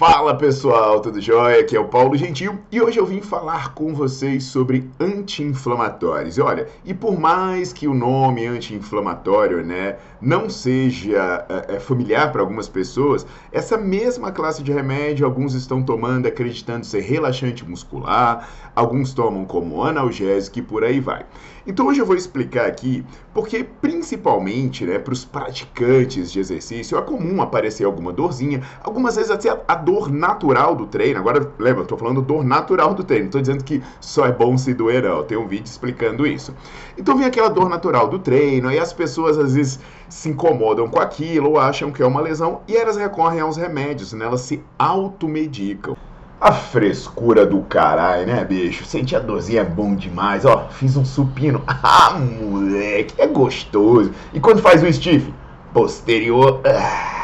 Fala pessoal, tudo jóia? Aqui é o Paulo Gentil e hoje eu vim falar com vocês sobre anti-inflamatórios. Olha, e por mais que o nome anti-inflamatório, né, não seja é, é familiar para algumas pessoas, essa mesma classe de remédio alguns estão tomando acreditando ser relaxante muscular, alguns tomam como analgésico e por aí vai. Então hoje eu vou explicar aqui porque principalmente, né, para os praticantes de exercício é comum aparecer alguma dorzinha, algumas vezes até a dor natural do treino. Agora, lembra, eu tô falando dor natural do treino, não tô dizendo que só é bom se doer não. Tem um vídeo explicando isso. Então vem aquela dor natural do treino, aí as pessoas às vezes se incomodam com aquilo ou acham que é uma lesão e elas recorrem aos remédios, né? Elas se automedicam. A frescura do caralho, né, bicho? Sentir a dorzinha é bom demais. Ó, fiz um supino. Ah, moleque, é gostoso. E quando faz o stiff? Posterior. Ah.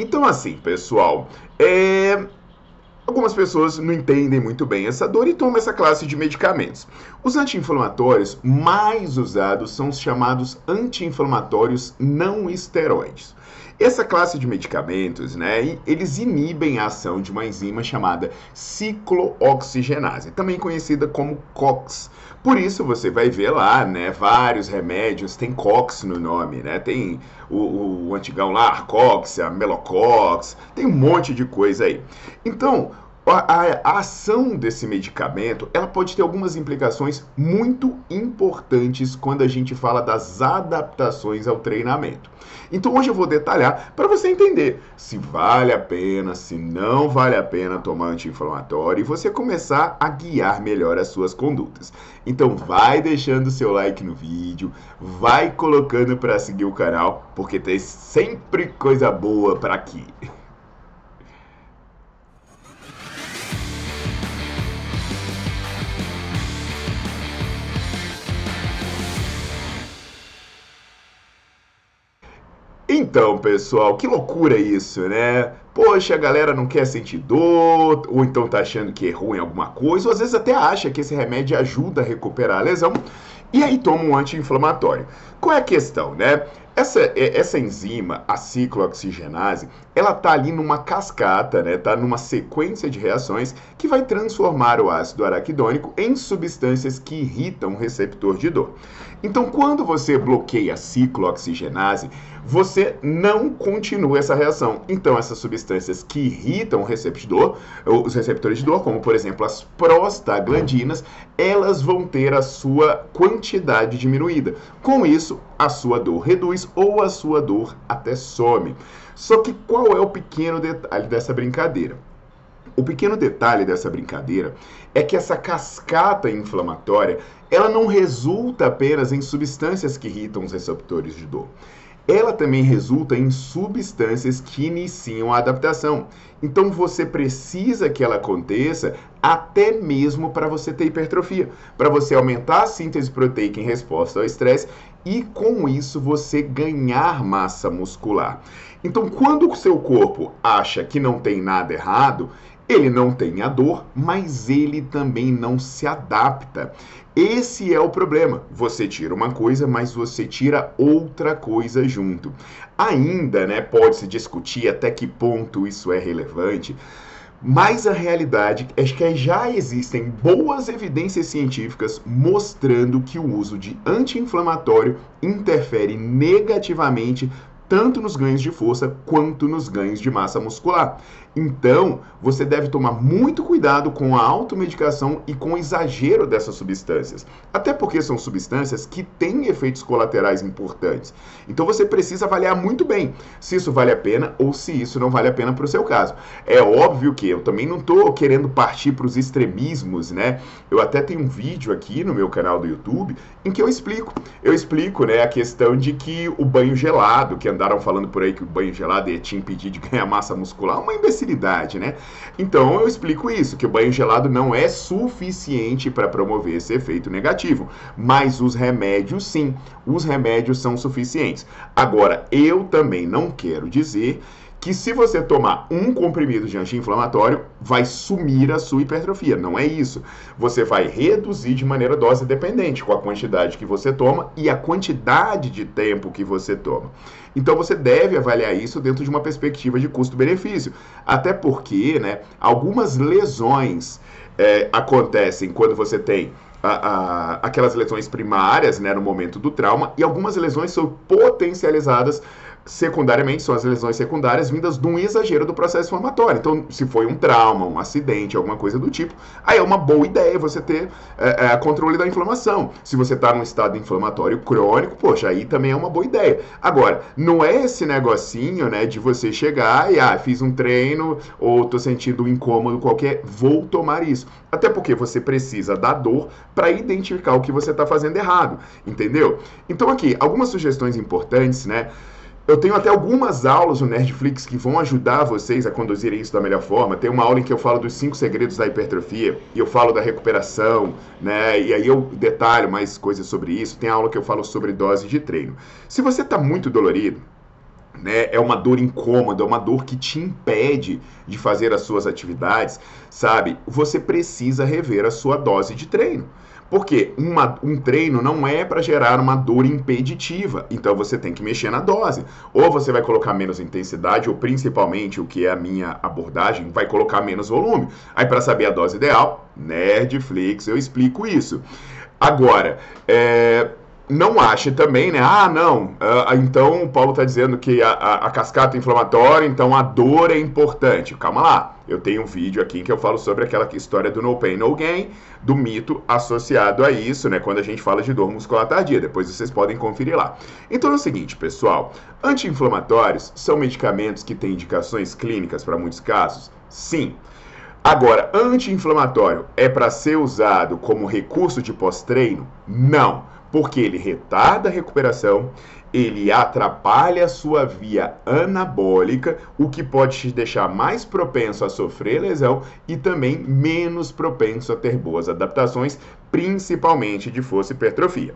Então, assim, pessoal, é... Algumas pessoas não entendem muito bem essa dor e tomam essa classe de medicamentos. Os anti-inflamatórios mais usados são os chamados anti-inflamatórios não esteroides. Essa classe de medicamentos, né, eles inibem a ação de uma enzima chamada ciclooxigenase, também conhecida como COX. Por isso você vai ver lá, né, vários remédios tem COX no nome, né? Tem o, o antigão lá, Arcox, a Melocox, tem um monte de coisa aí. Então, a, a, ação desse medicamento ela pode ter algumas implicações muito importantes quando a gente fala das adaptações ao treinamento. Então hoje eu vou detalhar para você entender se vale a pena, se não vale a pena tomar anti-inflamatório e você começar a guiar melhor as suas condutas. Então vai deixando seu like no vídeo, vai colocando para seguir o canal, porque tem sempre coisa boa para aqui. Então, pessoal, que loucura isso, né? Poxa, a galera não quer sentir dor, ou então tá achando que é ruim alguma coisa, ou às vezes até acha que esse remédio ajuda a recuperar a lesão, e aí toma um anti-inflamatório. Qual é a questão, né? Essa, é, essa enzima, a ciclooxigenase, ela tá ali numa cascata, né? Tá numa sequência de reações que vai transformar o ácido araquidônico em substâncias que irritam o receptor de dor. Então, quando você bloqueia a ciclooxigenase, você não continua essa reação. Então, essas substâncias que irritam o receptor, os receptores de dor, como por exemplo as prostaglandinas, elas vão ter a sua quantidade diminuída. Com isso, a sua dor reduz ou a sua dor até some. Só que qual é o pequeno detalhe dessa brincadeira? O pequeno detalhe dessa brincadeira é que essa cascata inflamatória, ela não resulta apenas em substâncias que irritam os receptores de dor. Ela também resulta em substâncias que iniciam a adaptação. Então você precisa que ela aconteça até mesmo para você ter hipertrofia, para você aumentar a síntese proteica em resposta ao estresse e com isso você ganhar massa muscular. Então, quando o seu corpo acha que não tem nada errado, ele não tem a dor, mas ele também não se adapta. Esse é o problema. Você tira uma coisa, mas você tira outra coisa junto. Ainda, né, pode-se discutir até que ponto isso é relevante, mas a realidade é que já existem boas evidências científicas mostrando que o uso de anti-inflamatório interfere negativamente tanto nos ganhos de força quanto nos ganhos de massa muscular. Então, você deve tomar muito cuidado com a automedicação e com o exagero dessas substâncias. Até porque são substâncias que têm efeitos colaterais importantes. Então, você precisa avaliar muito bem se isso vale a pena ou se isso não vale a pena para o seu caso. É óbvio que eu também não estou querendo partir para os extremismos, né? Eu até tenho um vídeo aqui no meu canal do YouTube em que eu explico. Eu explico, né, a questão de que o banho gelado, que andaram falando por aí que o banho gelado ia te impedir de ganhar massa muscular, uma imbecilidade né? Então eu explico isso, que o banho gelado não é suficiente para promover esse efeito negativo, mas os remédios sim, os remédios são suficientes. Agora, eu também não quero dizer que se você tomar um comprimido de anti-inflamatório, vai sumir a sua hipertrofia. Não é isso. Você vai reduzir de maneira dose dependente com a quantidade que você toma e a quantidade de tempo que você toma. Então você deve avaliar isso dentro de uma perspectiva de custo-benefício. Até porque né, algumas lesões é, acontecem quando você tem a, a, aquelas lesões primárias né, no momento do trauma e algumas lesões são potencializadas secundariamente são as lesões secundárias vindas de um exagero do processo inflamatório. Então, se foi um trauma, um acidente, alguma coisa do tipo, aí é uma boa ideia você ter é, é, controle da inflamação. Se você está num estado inflamatório crônico, poxa, aí também é uma boa ideia. Agora, não é esse negocinho, né, de você chegar e, ah, fiz um treino ou tô sentindo um incômodo qualquer, vou tomar isso. Até porque você precisa da dor para identificar o que você está fazendo errado, entendeu? Então, aqui, algumas sugestões importantes, né? Eu tenho até algumas aulas no Nerdflix que vão ajudar vocês a conduzirem isso da melhor forma. Tem uma aula em que eu falo dos cinco segredos da hipertrofia e eu falo da recuperação, né? E aí eu detalho mais coisas sobre isso. Tem aula que eu falo sobre dose de treino. Se você está muito dolorido, né, é uma dor incômoda, é uma dor que te impede de fazer as suas atividades, sabe? Você precisa rever a sua dose de treino. Porque uma, um treino não é para gerar uma dor impeditiva, então você tem que mexer na dose. Ou você vai colocar menos intensidade, ou principalmente o que é a minha abordagem, vai colocar menos volume. Aí para saber a dose ideal, Nerdflix, eu explico isso. Agora, é, não ache também, né? Ah, não. Uh, então o Paulo está dizendo que a, a, a, cascata inflamatória, então a dor é importante. Calma lá. Eu tenho um vídeo aqui que eu falo sobre aquela história do no pain, no gain, do mito associado a isso, né? Quando a gente fala de dor muscular tardia. Depois vocês podem conferir lá. Então é o seguinte, pessoal. Anti-inflamatórios são medicamentos que têm indicações clínicas para muitos casos? Sim. Agora, anti-inflamatório é para ser usado como recurso de pós-treino? Não porque ele retarda a recuperação, ele atrapalha a sua via anabólica, o que pode te deixar mais propenso a sofrer lesão e também menos propenso a ter boas adaptações, principalmente de força hipertrofia.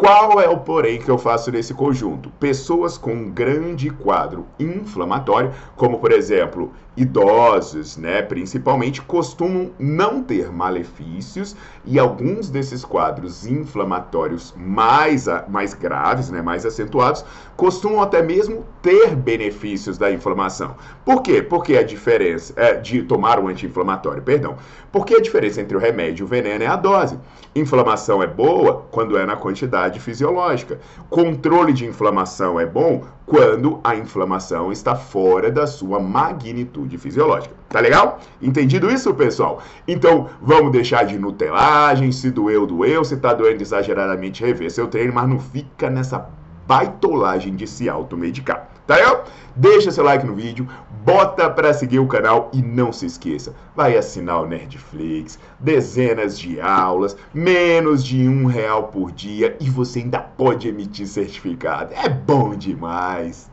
Qual é o porém que eu faço nesse conjunto? Pessoas com um grande quadro inflamatório, como por exemplo idosos, né, principalmente, costumam não ter malefícios e alguns desses quadros inflamatórios mais, mais graves, né, mais acentuados, costumam até mesmo ter benefícios da inflamação. Por quê? Porque a diferença é de tomar um anti-inflamatório, perdão. Porque a diferença entre o remédio e o veneno é a dose. Inflamação é boa quando é na quantidade fisiológica. Controle de inflamação é bom quando a inflamação está fora da sua magnitude fisiológica. Tá legal? Entendido isso, pessoal? Então, vamos deixar de nutelagem, se doeu, doeu, se tá doendo exageradamente, rever seu treino, mas não fica nessa baitolagem de se automedicar. Tá legal? Deixa seu like no vídeo, bota para seguir o canal e não se esqueça, vai assinar o Nerdflix, dezenas de aulas, menos de um real por dia e você ainda pode emitir certificado. É bom demais!